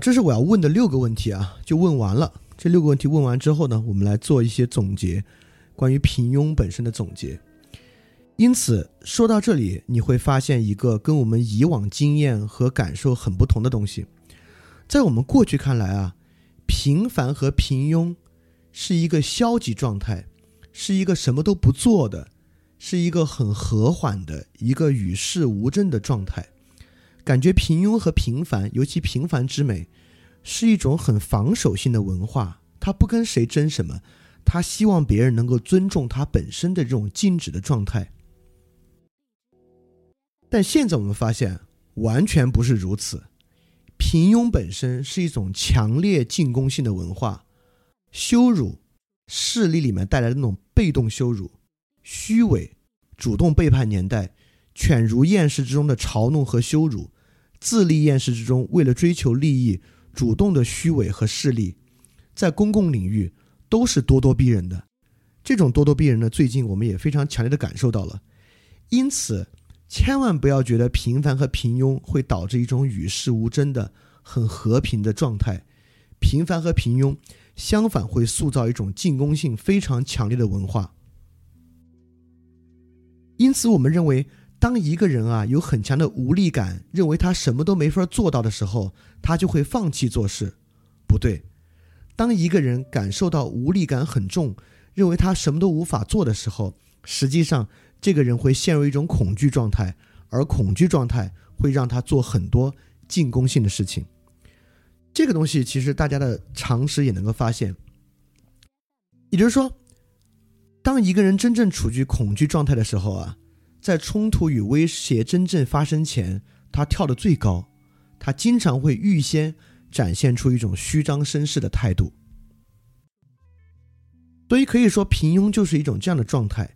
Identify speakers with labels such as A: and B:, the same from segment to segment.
A: 这是我要问的六个问题啊，就问完了。这六个问题问完之后呢，我们来做一些总结，关于平庸本身的总结。因此，说到这里，你会发现一个跟我们以往经验和感受很不同的东西。在我们过去看来啊，平凡和平庸是一个消极状态，是一个什么都不做的，是一个很和缓的一个与世无争的状态。感觉平庸和平凡，尤其平凡之美，是一种很防守性的文化。他不跟谁争什么，他希望别人能够尊重他本身的这种静止的状态。但现在我们发现，完全不是如此。平庸本身是一种强烈进攻性的文化，羞辱、势力里面带来的那种被动羞辱、虚伪、主动背叛年代、犬儒厌世之中的嘲弄和羞辱、自立厌世之中为了追求利益主动的虚伪和势力，在公共领域都是咄咄逼人的。这种咄咄逼人呢，最近我们也非常强烈的感受到了。因此。千万不要觉得平凡和平庸会导致一种与世无争的很和平的状态，平凡和平庸相反会塑造一种进攻性非常强烈的文化。因此，我们认为，当一个人啊有很强的无力感，认为他什么都没法做到的时候，他就会放弃做事。不对，当一个人感受到无力感很重，认为他什么都无法做的时候，实际上。这个人会陷入一种恐惧状态，而恐惧状态会让他做很多进攻性的事情。这个东西其实大家的常识也能够发现，也就是说，当一个人真正处于恐惧状态的时候啊，在冲突与威胁真正发生前，他跳得最高，他经常会预先展现出一种虚张声势的态度。所以可以说，平庸就是一种这样的状态。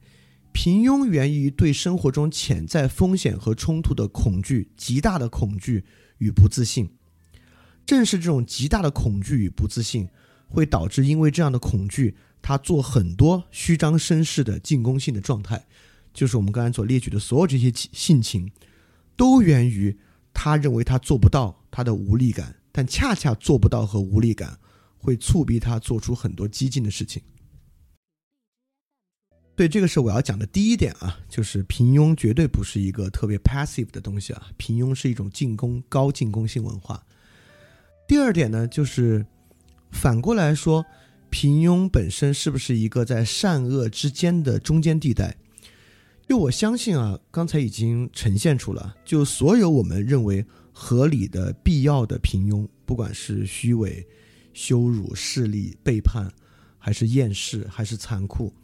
A: 平庸源于对生活中潜在风险和冲突的恐惧，极大的恐惧与不自信。正是这种极大的恐惧与不自信，会导致因为这样的恐惧，他做很多虚张声势的进攻性的状态。就是我们刚才所列举的所有这些性情，都源于他认为他做不到，他的无力感。但恰恰做不到和无力感，会促逼他做出很多激进的事情。对，这个是我要讲的第一点啊，就是平庸绝对不是一个特别 passive 的东西啊，平庸是一种进攻高进攻性文化。第二点呢，就是反过来说，平庸本身是不是一个在善恶之间的中间地带？就我相信啊，刚才已经呈现出了，就所有我们认为合理的、必要的平庸，不管是虚伪、羞辱、势力、背叛，还是厌世，还是残酷。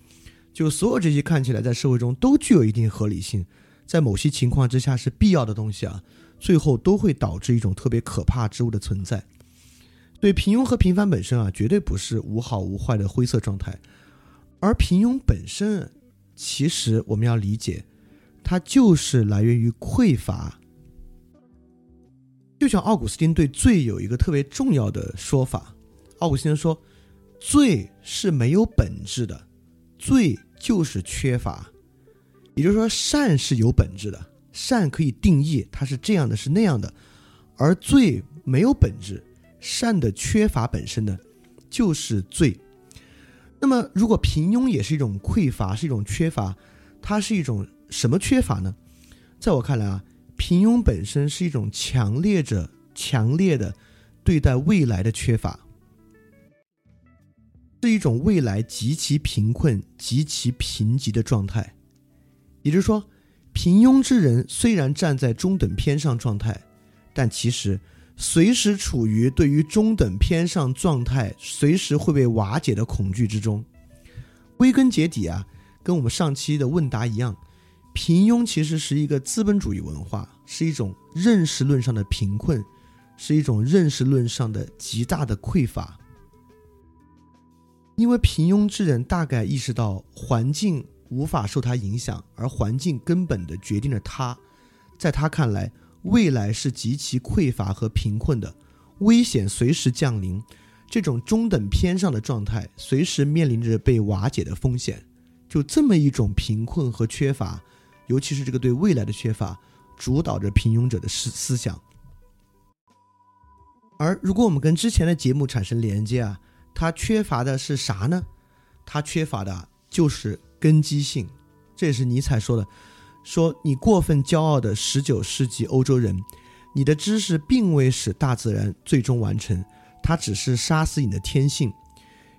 A: 就所有这些看起来在社会中都具有一定合理性，在某些情况之下是必要的东西啊，最后都会导致一种特别可怕之物的存在。对平庸和平凡本身啊，绝对不是无好无坏的灰色状态，而平庸本身，其实我们要理解，它就是来源于匮乏。就像奥古斯丁对罪有一个特别重要的说法，奥古斯丁说，罪是没有本质的，罪。就是缺乏，也就是说，善是有本质的，善可以定义它是这样的，是那样的，而罪没有本质，善的缺乏本身呢，就是罪。那么，如果平庸也是一种匮乏，是一种缺乏，它是一种什么缺乏呢？在我看来啊，平庸本身是一种强烈着、强烈的对待未来的缺乏。是一种未来极其贫困、极其贫瘠的状态，也就是说，平庸之人虽然站在中等偏上状态，但其实随时处于对于中等偏上状态随时会被瓦解的恐惧之中。归根结底啊，跟我们上期的问答一样，平庸其实是一个资本主义文化，是一种认识论上的贫困，是一种认识论上的极大的匮乏。因为平庸之人大概意识到环境无法受他影响，而环境根本的决定了他。在他看来，未来是极其匮乏和贫困的，危险随时降临。这种中等偏上的状态，随时面临着被瓦解的风险。就这么一种贫困和缺乏，尤其是这个对未来的缺乏，主导着平庸者的思思想。而如果我们跟之前的节目产生连接啊，它缺乏的是啥呢？它缺乏的就是根基性。这也是尼采说的，说你过分骄傲的十九世纪欧洲人，你的知识并未使大自然最终完成，它只是杀死你的天性。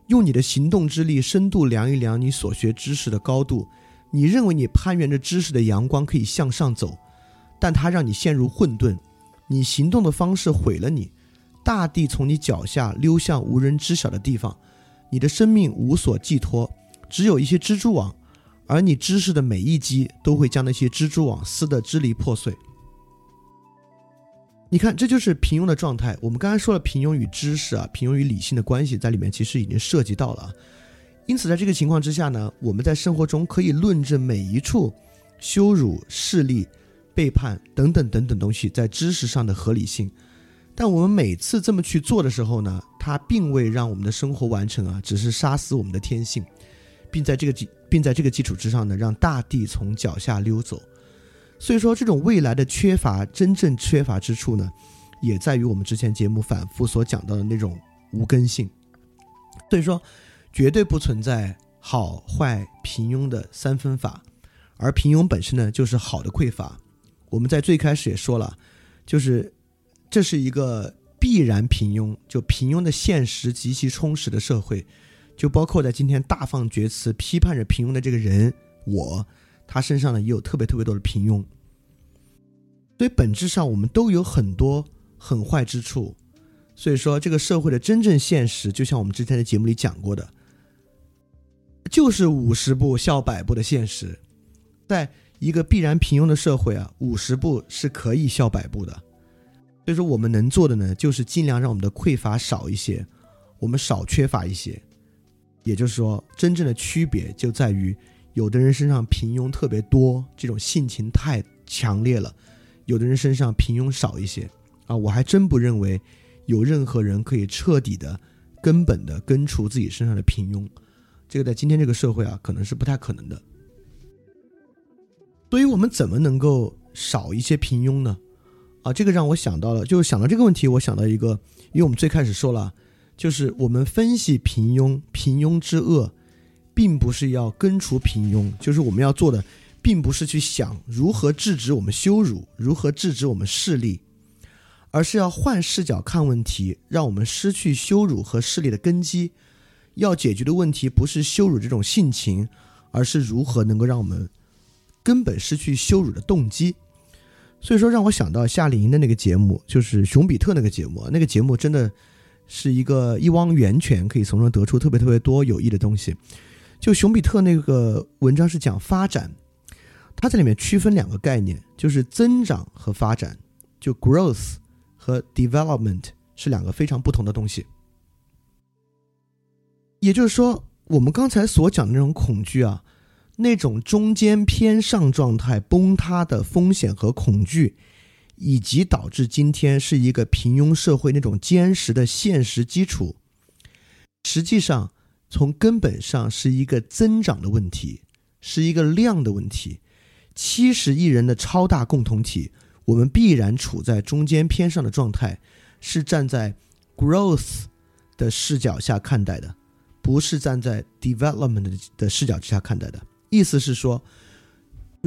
A: 用你的行动之力深度量一量你所学知识的高度，你认为你攀援着知识的阳光可以向上走，但它让你陷入混沌。你行动的方式毁了你，大地从你脚下溜向无人知晓的地方，你的生命无所寄托，只有一些蜘蛛网，而你知识的每一击都会将那些蜘蛛网撕得支离破碎。你看，这就是平庸的状态。我们刚才说了，平庸与知识啊，平庸与理性的关系在里面其实已经涉及到了。因此，在这个情况之下呢，我们在生活中可以论证每一处羞辱、势力、背叛等等等等东西在知识上的合理性。但我们每次这么去做的时候呢，它并未让我们的生活完成啊，只是杀死我们的天性，并在这个基并在这个基础之上呢，让大地从脚下溜走。所以说，这种未来的缺乏，真正缺乏之处呢，也在于我们之前节目反复所讲到的那种无根性。所以说，绝对不存在好坏平庸的三分法，而平庸本身呢，就是好的匮乏。我们在最开始也说了，就是这是一个必然平庸，就平庸的现实极其充实的社会，就包括在今天大放厥词批判着平庸的这个人我。他身上呢也有特别特别多的平庸，所以本质上我们都有很多很坏之处。所以说，这个社会的真正现实，就像我们之前的节目里讲过的，就是五十步笑百步的现实。在一个必然平庸的社会啊，五十步是可以笑百步的。所以说，我们能做的呢，就是尽量让我们的匮乏少一些，我们少缺乏一些。也就是说，真正的区别就在于。有的人身上平庸特别多，这种性情太强烈了；有的人身上平庸少一些，啊，我还真不认为有任何人可以彻底的、根本的根除自己身上的平庸。这个在今天这个社会啊，可能是不太可能的。所以我们怎么能够少一些平庸呢？啊，这个让我想到了，就是想到这个问题，我想到一个，因为我们最开始说了，就是我们分析平庸，平庸之恶。并不是要根除平庸，就是我们要做的，并不是去想如何制止我们羞辱，如何制止我们势力，而是要换视角看问题，让我们失去羞辱和势力的根基。要解决的问题不是羞辱这种性情，而是如何能够让我们根本失去羞辱的动机。所以说，让我想到夏令营的那个节目，就是熊彼特那个节目，那个节目真的是一个一汪源泉，可以从中得出特别特别多有益的东西。就熊彼特那个文章是讲发展，他在里面区分两个概念，就是增长和发展，就 growth 和 development 是两个非常不同的东西。也就是说，我们刚才所讲的那种恐惧啊，那种中间偏上状态崩塌的风险和恐惧，以及导致今天是一个平庸社会那种坚实的现实基础，实际上。从根本上是一个增长的问题，是一个量的问题。七十亿人的超大共同体，我们必然处在中间偏上的状态，是站在 growth 的视角下看待的，不是站在 development 的视角之下看待的。意思是说，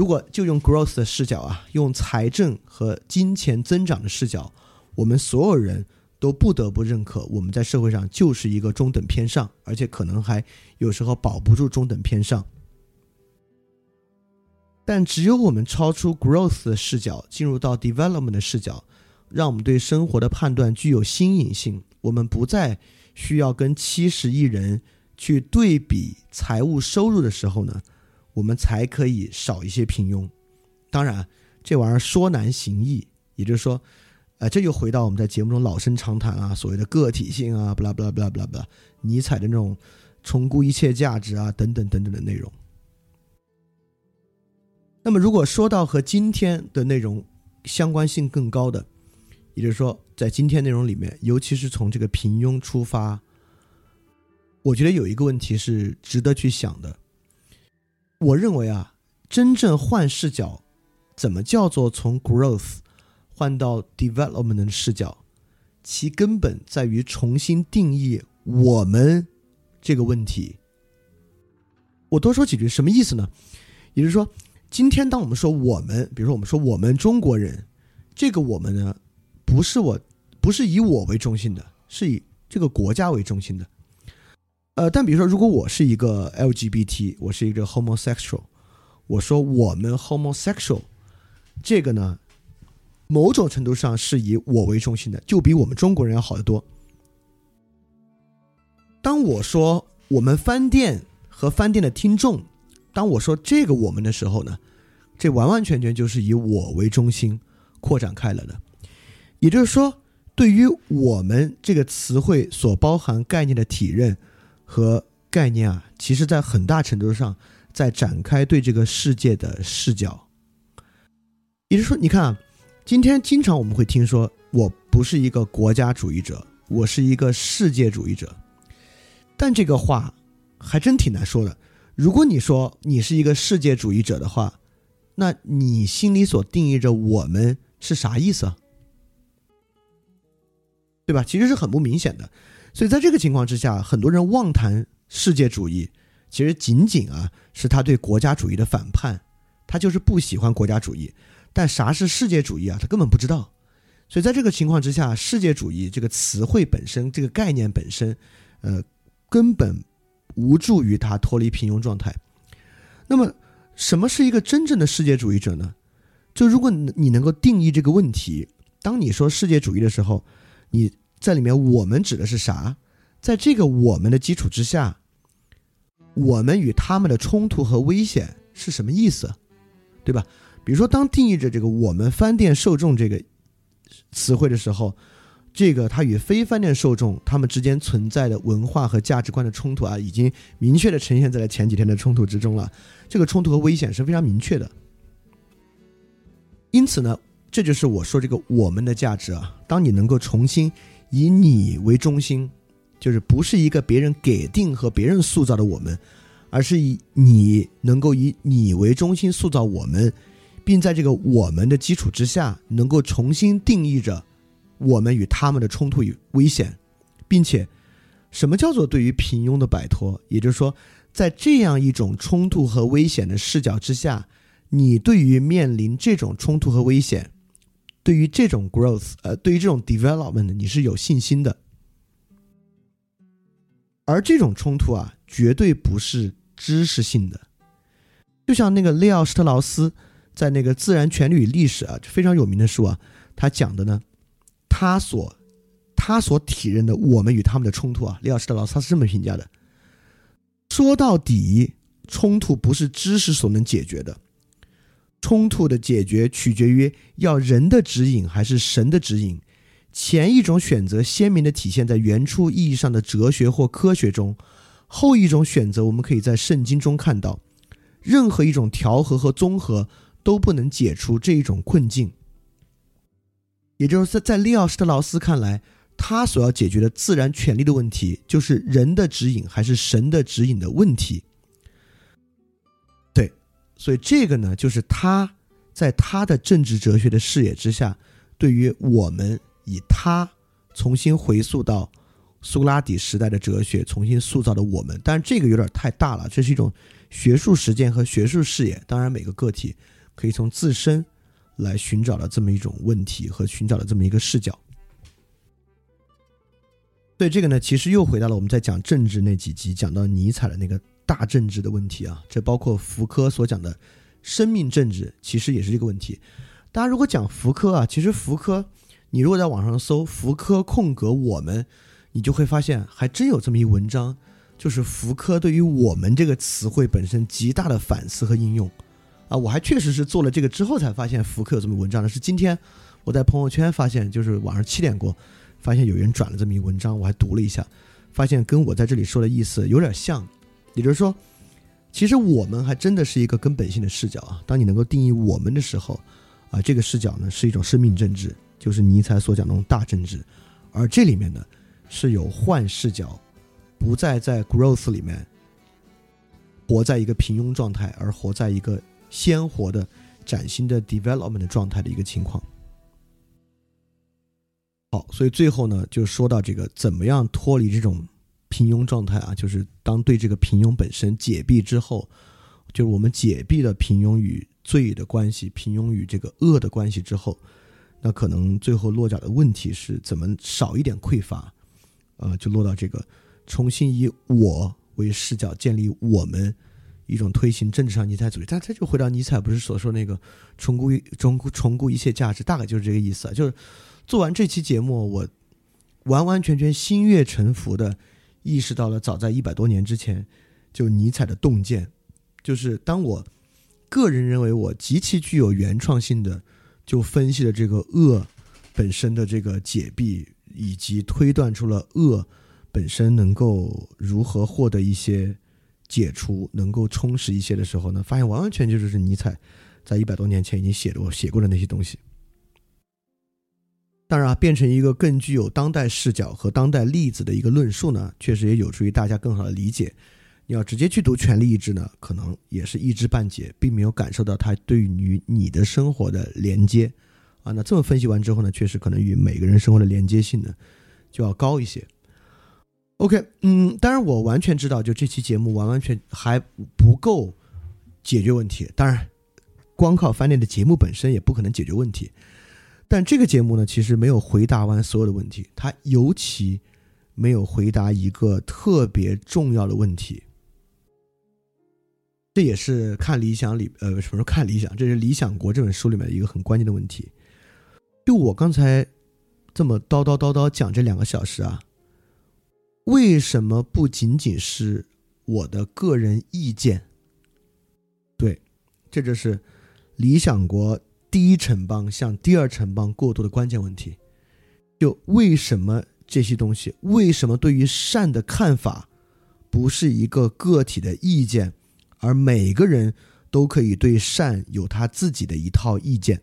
A: 如果就用 growth 的视角啊，用财政和金钱增长的视角，我们所有人。都不得不认可，我们在社会上就是一个中等偏上，而且可能还有时候保不住中等偏上。但只有我们超出 growth 的视角，进入到 development 的视角，让我们对生活的判断具有新颖性。我们不再需要跟七十亿人去对比财务收入的时候呢，我们才可以少一些平庸。当然，这玩意儿说难行易，也就是说。啊，这又回到我们在节目中老生常谈啊，所谓的个体性啊，不啦不啦不啦不啦不啦，尼采的那种重估一切价值啊，等等等等的内容。那么，如果说到和今天的内容相关性更高的，也就是说，在今天内容里面，尤其是从这个平庸出发，我觉得有一个问题是值得去想的。我认为啊，真正换视角，怎么叫做从 growth？换到 development 的视角，其根本在于重新定义“我们”这个问题。我多说几句，什么意思呢？也就是说，今天当我们说“我们”，比如说我们说“我们中国人”，这个“我们”呢，不是我，不是以我为中心的，是以这个国家为中心的。呃，但比如说，如果我是一个 LGBT，我是一个 homosexual，我说我们 homosexual，这个呢？某种程度上是以我为中心的，就比我们中国人要好得多。当我说我们饭店和饭店的听众，当我说这个我们的时候呢，这完完全全就是以我为中心扩展开了的。也就是说，对于我们这个词汇所包含概念的体认和概念啊，其实在很大程度上在展开对这个世界的视角。也就是说，你看啊。今天经常我们会听说，我不是一个国家主义者，我是一个世界主义者。但这个话还真挺难说的。如果你说你是一个世界主义者的话，那你心里所定义着我们是啥意思啊？对吧？其实是很不明显的。所以在这个情况之下，很多人妄谈世界主义，其实仅仅啊是他对国家主义的反叛，他就是不喜欢国家主义。但啥是世界主义啊？他根本不知道，所以在这个情况之下，世界主义这个词汇本身，这个概念本身，呃，根本无助于他脱离平庸状态。那么，什么是一个真正的世界主义者呢？就如果你能够定义这个问题，当你说世界主义的时候，你在里面我们指的是啥？在这个我们的基础之下，我们与他们的冲突和危险是什么意思？对吧？比如说，当定义着这个“我们饭店受众”这个词汇的时候，这个它与非饭店受众他们之间存在的文化和价值观的冲突啊，已经明确的呈现在了前几天的冲突之中了。这个冲突和危险是非常明确的。因此呢，这就是我说这个“我们的价值”啊。当你能够重新以你为中心，就是不是一个别人给定和别人塑造的我们，而是以你能够以你为中心塑造我们。并在这个我们的基础之下，能够重新定义着我们与他们的冲突与危险，并且，什么叫做对于平庸的摆脱？也就是说，在这样一种冲突和危险的视角之下，你对于面临这种冲突和危险，对于这种 growth，呃，对于这种 development，你是有信心的。而这种冲突啊，绝对不是知识性的，就像那个利奥施特劳斯。在那个《自然权利与历史》啊，非常有名的书啊，他讲的呢，他所他所体认的我们与他们的冲突啊，利奥施特劳斯他是这么评价的：说到底，冲突不是知识所能解决的，冲突的解决取决于要人的指引还是神的指引。前一种选择鲜明的体现在原初意义上的哲学或科学中，后一种选择我们可以在圣经中看到。任何一种调和和综合。都不能解除这一种困境，也就是在在利奥施特劳斯看来，他所要解决的自然权利的问题，就是人的指引还是神的指引的问题。所以这个呢，就是他在他的政治哲学的视野之下，对于我们以他重新回溯到苏格拉底时代的哲学，重新塑造的我们。但是这个有点太大了，这是一种学术实践和学术视野。当然，每个个体。可以从自身来寻找的这么一种问题和寻找的这么一个视角。对这个呢，其实又回到了我们在讲政治那几集讲到尼采的那个大政治的问题啊，这包括福柯所讲的生命政治，其实也是这个问题。大家如果讲福柯啊，其实福柯，你如果在网上搜“福柯空格我们”，你就会发现还真有这么一文章，就是福柯对于“我们”这个词汇本身极大的反思和应用。啊，我还确实是做了这个之后才发现福柯有这么文章的。是今天我在朋友圈发现，就是晚上七点过，发现有人转了这么一文章，我还读了一下，发现跟我在这里说的意思有点像。也就是说，其实我们还真的是一个根本性的视角啊。当你能够定义我们的时候，啊，这个视角呢是一种生命政治，就是尼采所讲那种大政治，而这里面呢是有换视角，不再在 growth 里面活在一个平庸状态，而活在一个。鲜活的、崭新的 development 状态的一个情况。好，所以最后呢，就说到这个怎么样脱离这种平庸状态啊，就是当对这个平庸本身解闭之后，就是我们解闭了平庸与罪的关系，平庸与这个恶的关系之后，那可能最后落脚的问题是怎么少一点匮乏，呃，就落到这个重新以我为视角建立我们一种推行政治上尼采主义，但他就回到尼采不是所说那个重估重估重估一切价值，大概就是这个意思啊，就是。做完这期节目，我完完全全心悦诚服的意识到了，早在一百多年之前，就尼采的洞见，就是当我个人认为我极其具有原创性的，就分析了这个恶本身的这个解闭，以及推断出了恶本身能够如何获得一些解除，能够充实一些的时候呢，发现完完全全就是尼采在一百多年前已经写的写过的那些东西。当然啊，变成一个更具有当代视角和当代例子的一个论述呢，确实也有助于大家更好的理解。你要直接去读《权力意志》呢，可能也是一知半解，并没有感受到它对于你的生活的连接啊。那这么分析完之后呢，确实可能与每个人生活的连接性呢就要高一些。OK，嗯，当然我完全知道，就这期节目完完全还不够解决问题。当然，光靠翻练的节目本身也不可能解决问题。但这个节目呢，其实没有回答完所有的问题，它尤其没有回答一个特别重要的问题。这也是看理想里，呃，什么时候看理想？这是《理想国》这本书里面一个很关键的问题。就我刚才这么叨叨叨叨讲这两个小时啊，为什么不仅仅是我的个人意见？对，这就是《理想国》。第一城邦向第二城邦过渡的关键问题，就为什么这些东西？为什么对于善的看法不是一个个体的意见，而每个人都可以对善有他自己的一套意见？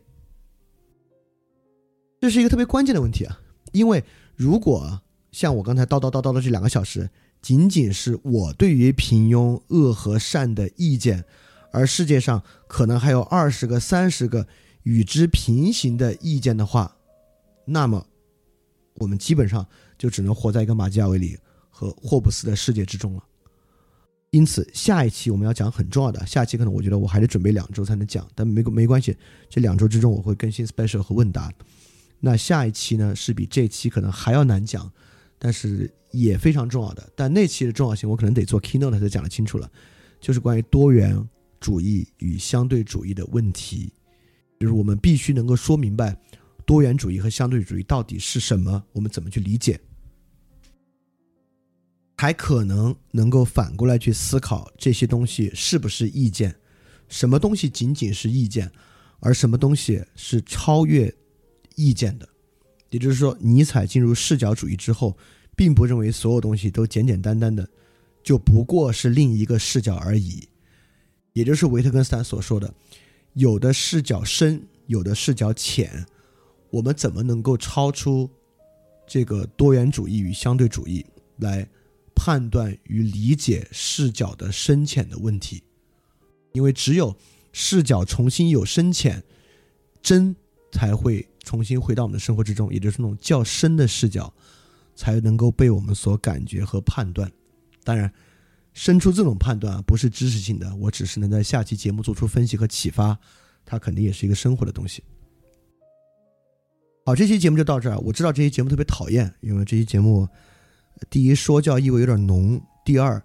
A: 这是一个特别关键的问题啊！因为如果像我刚才叨叨叨叨的这两个小时，仅仅是我对于平庸、恶和善的意见，而世界上可能还有二十个、三十个。与之平行的意见的话，那么我们基本上就只能活在一个马基雅维里和霍布斯的世界之中了。因此，下一期我们要讲很重要的。下期可能我觉得我还得准备两周才能讲，但没没关系，这两周之中我会更新 special 和问答。那下一期呢是比这期可能还要难讲，但是也非常重要的。但那期的重要性我可能得做 keynote 才讲得清楚了，就是关于多元主义与相对主义的问题。就是我们必须能够说明白多元主义和相对主义到底是什么，我们怎么去理解，还可能能够反过来去思考这些东西是不是意见，什么东西仅仅是意见，而什么东西是超越意见的。也就是说，尼采进入视角主义之后，并不认为所有东西都简简单单的就不过是另一个视角而已，也就是维特根斯坦所说的。有的视角深，有的视角浅，我们怎么能够超出这个多元主义与相对主义来判断与理解视角的深浅的问题？因为只有视角重新有深浅，真才会重新回到我们的生活之中，也就是那种较深的视角才能够被我们所感觉和判断。当然。生出这种判断啊，不是知识性的，我只是能在下期节目做出分析和启发，它肯定也是一个生活的东西。好，这期节目就到这儿。我知道这期节目特别讨厌，因为这期节目，第一说教意味有点浓，第二，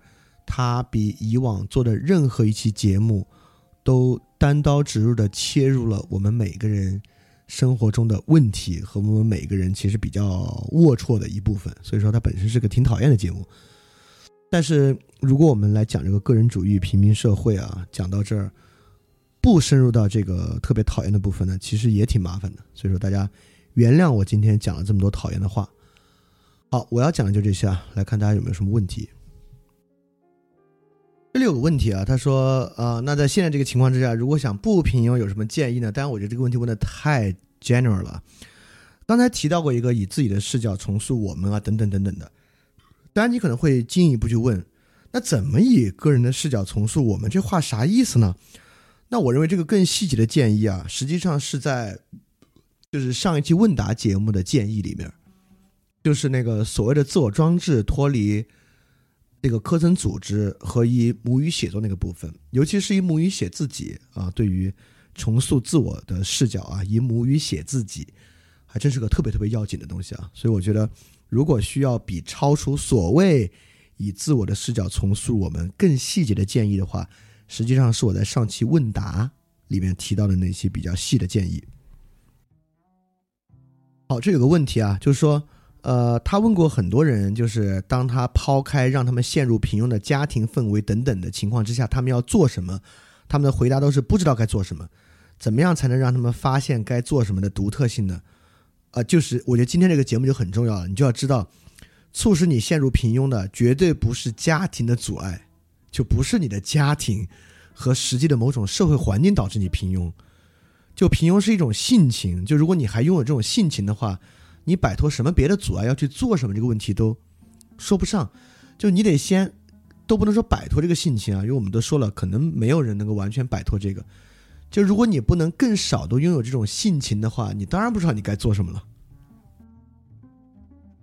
A: 它比以往做的任何一期节目都单刀直入的切入了我们每个人生活中的问题和我们每个人其实比较龌龊的一部分，所以说它本身是个挺讨厌的节目。但是，如果我们来讲这个个人主义、平民社会啊，讲到这儿，不深入到这个特别讨厌的部分呢，其实也挺麻烦的。所以说，大家原谅我今天讲了这么多讨厌的话。好，我要讲的就这些啊，来看大家有没有什么问题。这里有个问题啊，他说，呃，那在现在这个情况之下，如果想不平庸，有什么建议呢？当然，我觉得这个问题问的太 general 了。刚才提到过一个以自己的视角重塑我们啊，等等等等的。当然，你可能会进一步去问，那怎么以个人的视角重塑我们？这话啥意思呢？那我认为这个更细节的建议啊，实际上是在就是上一期问答节目的建议里面，就是那个所谓的自我装置脱离那个科层组织和以母语写作那个部分，尤其是以母语写自己啊，对于重塑自我的视角啊，以母语写自己，还真是个特别特别要紧的东西啊。所以我觉得，如果需要比超出所谓以自我的视角重塑我们更细节的建议的话，实际上是我在上期问答里面提到的那些比较细的建议。好，这有个问题啊，就是说。呃，他问过很多人，就是当他抛开让他们陷入平庸的家庭氛围等等的情况之下，他们要做什么？他们的回答都是不知道该做什么。怎么样才能让他们发现该做什么的独特性呢？啊，就是我觉得今天这个节目就很重要了，你就要知道，促使你陷入平庸的绝对不是家庭的阻碍，就不是你的家庭和实际的某种社会环境导致你平庸。就平庸是一种性情，就如果你还拥有这种性情的话。你摆脱什么别的阻碍要去做什么这个问题都说不上，就你得先都不能说摆脱这个性情啊，因为我们都说了，可能没有人能够完全摆脱这个。就如果你不能更少都拥有这种性情的话，你当然不知道你该做什么了。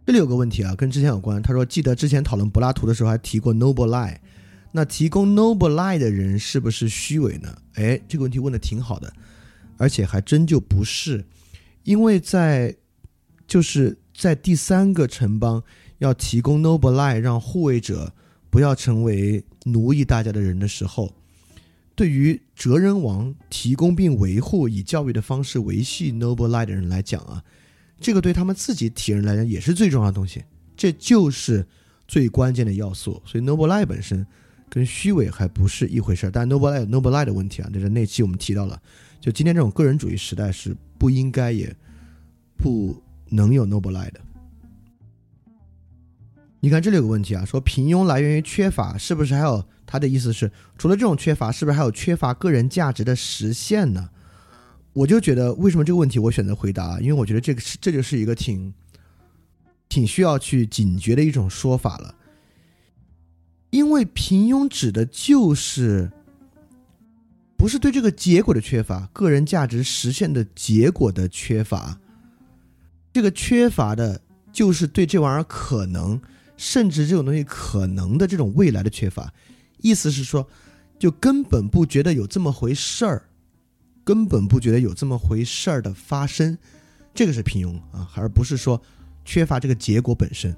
A: 这里有个问题啊，跟之前有关。他说记得之前讨论柏拉图的时候还提过 noble lie，那提供 noble lie 的人是不是虚伪呢？哎，这个问题问的挺好的，而且还真就不是，因为在。就是在第三个城邦要提供 noble lie，让护卫者不要成为奴役大家的人的时候，对于哲人王提供并维护以教育的方式维系 noble lie 的人来讲啊，这个对他们自己体人来讲也是最重要的东西，这就是最关键的要素。所以 noble lie 本身跟虚伪还不是一回事儿。但 noble lie noble lie 的问题啊，就是那期我们提到了，就今天这种个人主义时代是不应该也不。能有 noble lie 的？你看这里有个问题啊，说平庸来源于缺乏，是不是还有他的意思是，除了这种缺乏，是不是还有缺乏个人价值的实现呢？我就觉得，为什么这个问题我选择回答？因为我觉得这个是这就是一个挺挺需要去警觉的一种说法了。因为平庸指的就是不是对这个结果的缺乏，个人价值实现的结果的缺乏。这个缺乏的，就是对这玩意儿可能，甚至这种东西可能的这种未来的缺乏。意思是说，就根本不觉得有这么回事儿，根本不觉得有这么回事儿的发生，这个是平庸啊，而不是说缺乏这个结果本身。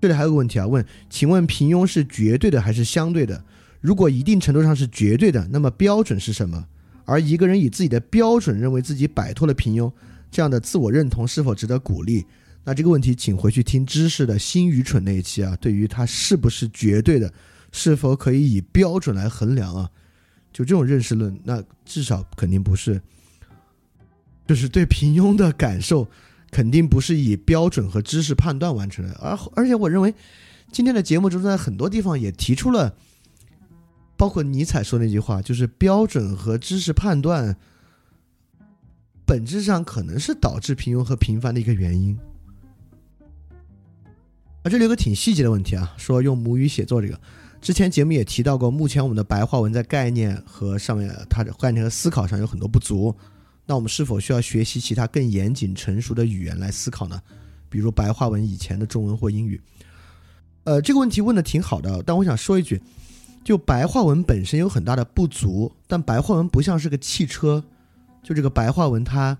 A: 这里还有个问题啊，问，请问平庸是绝对的还是相对的？如果一定程度上是绝对的，那么标准是什么？而一个人以自己的标准认为自己摆脱了平庸，这样的自我认同是否值得鼓励？那这个问题，请回去听知识的新愚蠢那一期啊。对于它是不是绝对的，是否可以以标准来衡量啊？就这种认识论，那至少肯定不是，就是对平庸的感受，肯定不是以标准和知识判断完成的。而而且，我认为今天的节目中，在很多地方也提出了。包括尼采说那句话，就是标准和知识判断，本质上可能是导致平庸和平凡的一个原因。啊，这里有个挺细节的问题啊，说用母语写作这个，之前节目也提到过，目前我们的白话文在概念和上面，它的概念和思考上有很多不足，那我们是否需要学习其他更严谨成熟的语言来思考呢？比如白话文以前的中文或英语？呃，这个问题问的挺好的，但我想说一句。就白话文本身有很大的不足，但白话文不像是个汽车，就这个白话文它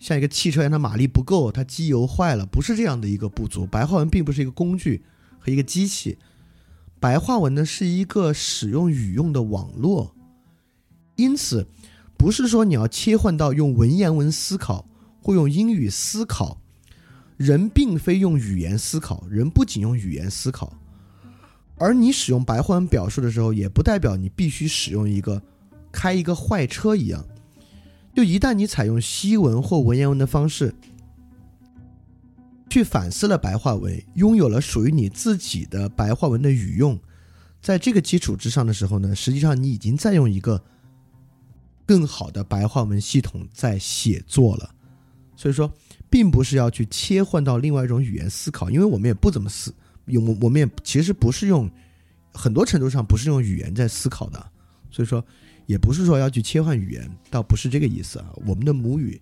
A: 像一个汽车，一样它马力不够，它机油坏了，不是这样的一个不足。白话文并不是一个工具和一个机器，白话文呢是一个使用语用的网络，因此不是说你要切换到用文言文思考或用英语思考，人并非用语言思考，人不仅用语言思考。而你使用白话文表述的时候，也不代表你必须使用一个开一个坏车一样。就一旦你采用西文或文言文的方式去反思了白话文，拥有了属于你自己的白话文的语用，在这个基础之上的时候呢，实际上你已经在用一个更好的白话文系统在写作了。所以说，并不是要去切换到另外一种语言思考，因为我们也不怎么思。用我们也其实不是用，很多程度上不是用语言在思考的，所以说也不是说要去切换语言，倒不是这个意思啊。我们的母语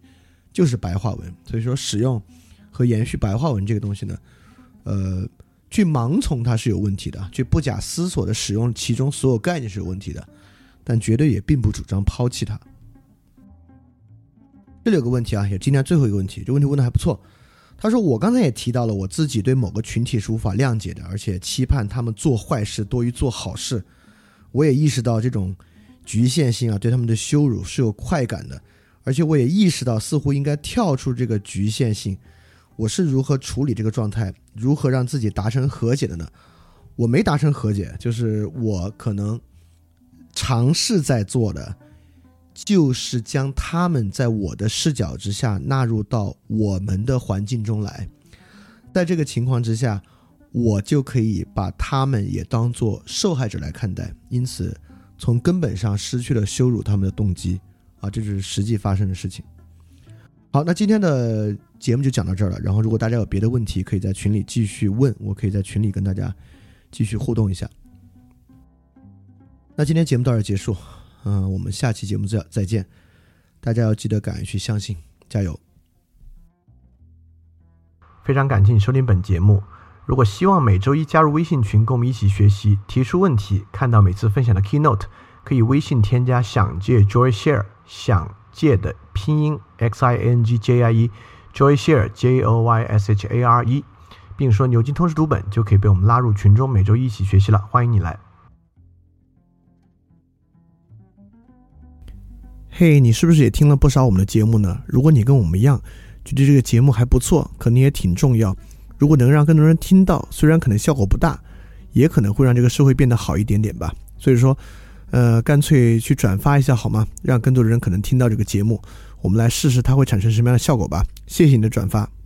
A: 就是白话文，所以说使用和延续白话文这个东西呢，呃，去盲从它是有问题的，去不假思索的使用其中所有概念是有问题的，但绝对也并不主张抛弃它。这里有个问题啊，也今天最后一个问题，这问题问的还不错。他说：“我刚才也提到了，我自己对某个群体是无法谅解的，而且期盼他们做坏事多于做好事。我也意识到这种局限性啊，对他们的羞辱是有快感的，而且我也意识到似乎应该跳出这个局限性。我是如何处理这个状态，如何让自己达成和解的呢？我没达成和解，就是我可能尝试在做的。”就是将他们在我的视角之下纳入到我们的环境中来，在这个情况之下，我就可以把他们也当做受害者来看待，因此从根本上失去了羞辱他们的动机啊，这是实际发生的事情。好，那今天的节目就讲到这儿了。然后，如果大家有别的问题，可以在群里继续问，我可以在群里跟大家继续互动一下。那今天节目到这结束。嗯，我们下期节目再再见，大家要记得敢于去相信，加油！
B: 非常感谢你收听本节目。如果希望每周一加入微信群，跟我们一起学习，提出问题，看到每次分享的 keynote，可以微信添加“想借 Joy Share”，想借的拼音 x i n g j i e，Joy Share j o y s h a r e，并说牛津通识读本，就可以被我们拉入群中，每周一起学习了。欢迎你来。
A: 嘿，你是不是也听了不少我们的节目呢？如果你跟我们一样，觉得这个节目还不错，可能也挺重要。如果能让更多人听到，虽然可能效果不大，也可能会让这个社会变得好一点点吧。所以说，呃，干脆去转发一下好吗？让更多的人可能听到这个节目，我们来试试它会产生什么样的效果吧。谢谢你的转发。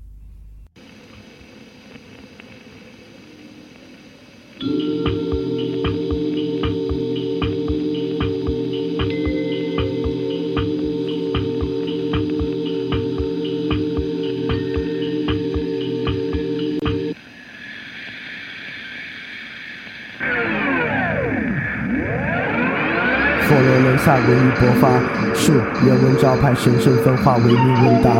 C: 萨文艺勃发，树人文招牌，神圣分化，唯命问答。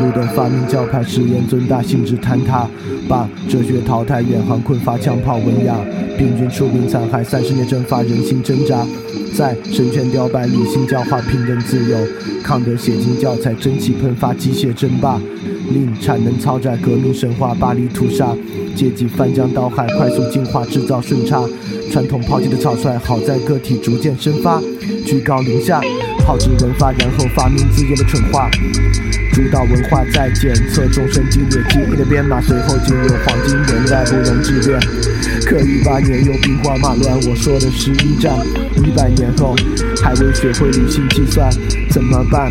C: 路灯发明教派，实验尊大，性质坍塌。把哲学淘汰，远航困乏，枪炮文雅。病菌出兵残害，三十年蒸发，人心挣扎。在神权雕败，理性教化，平等自由。抗德写进教材，蒸汽喷发，机械争霸。令产能超载，革命神话，巴黎屠杀。阶级翻江倒海，快速进化，制造顺差。传统抛弃的草率，好在个体逐渐生发。居高临下，炮制文化，然后发明自己的蠢话。主导文化在检测众生激烈记忆的编码，随后进入黄金年代，不容置辩。可一八年又兵荒马乱，我说的是一战。一百年后还未学会理性计算，怎么办？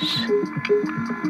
B: Thank you.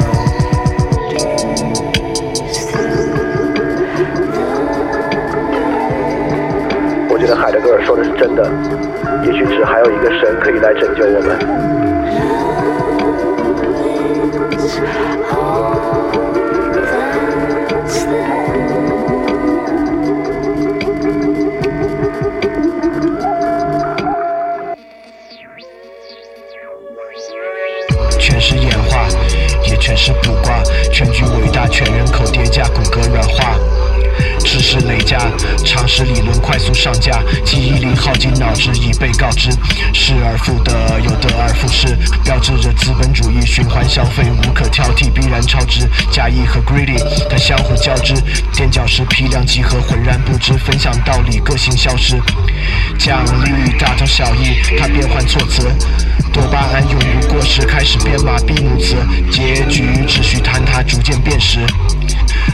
B: 哥尔说的是真的，也许只还有一个神可以来拯救我们。
D: 全是演化，也全是卜卦，全局伟大，全人口叠加，骨骼软化。知识累加，常识理论快速上架，记忆力耗尽，脑汁已被告知，失而复得，又得而复失，标志着资本主义循环消费无可挑剔，必然超值。假意和 greedy 它相互交织，垫脚石批量集合，浑然不知，分享道理，个性消失。奖励大同小异，它变换措辞，多巴胺永不过时，开始编码闭幕词，结局秩序坍塌，逐渐变实。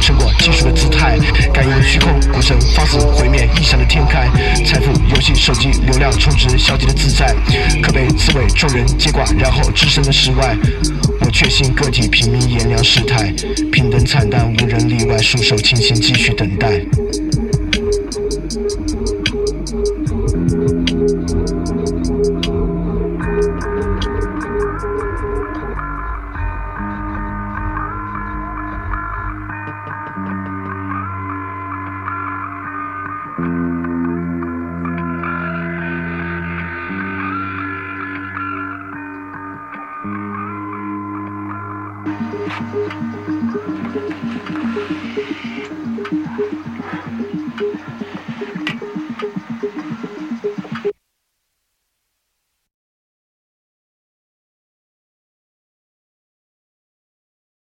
D: 成果技术的姿态，感应虚空，股神放肆毁灭，异想的天开，财富游戏手机流量充值，消极的自在，可被刺猬众人接管，然后置身的世外。我确信个体平民炎凉世态，平等惨淡，无人例外，束手清闲，继续等待。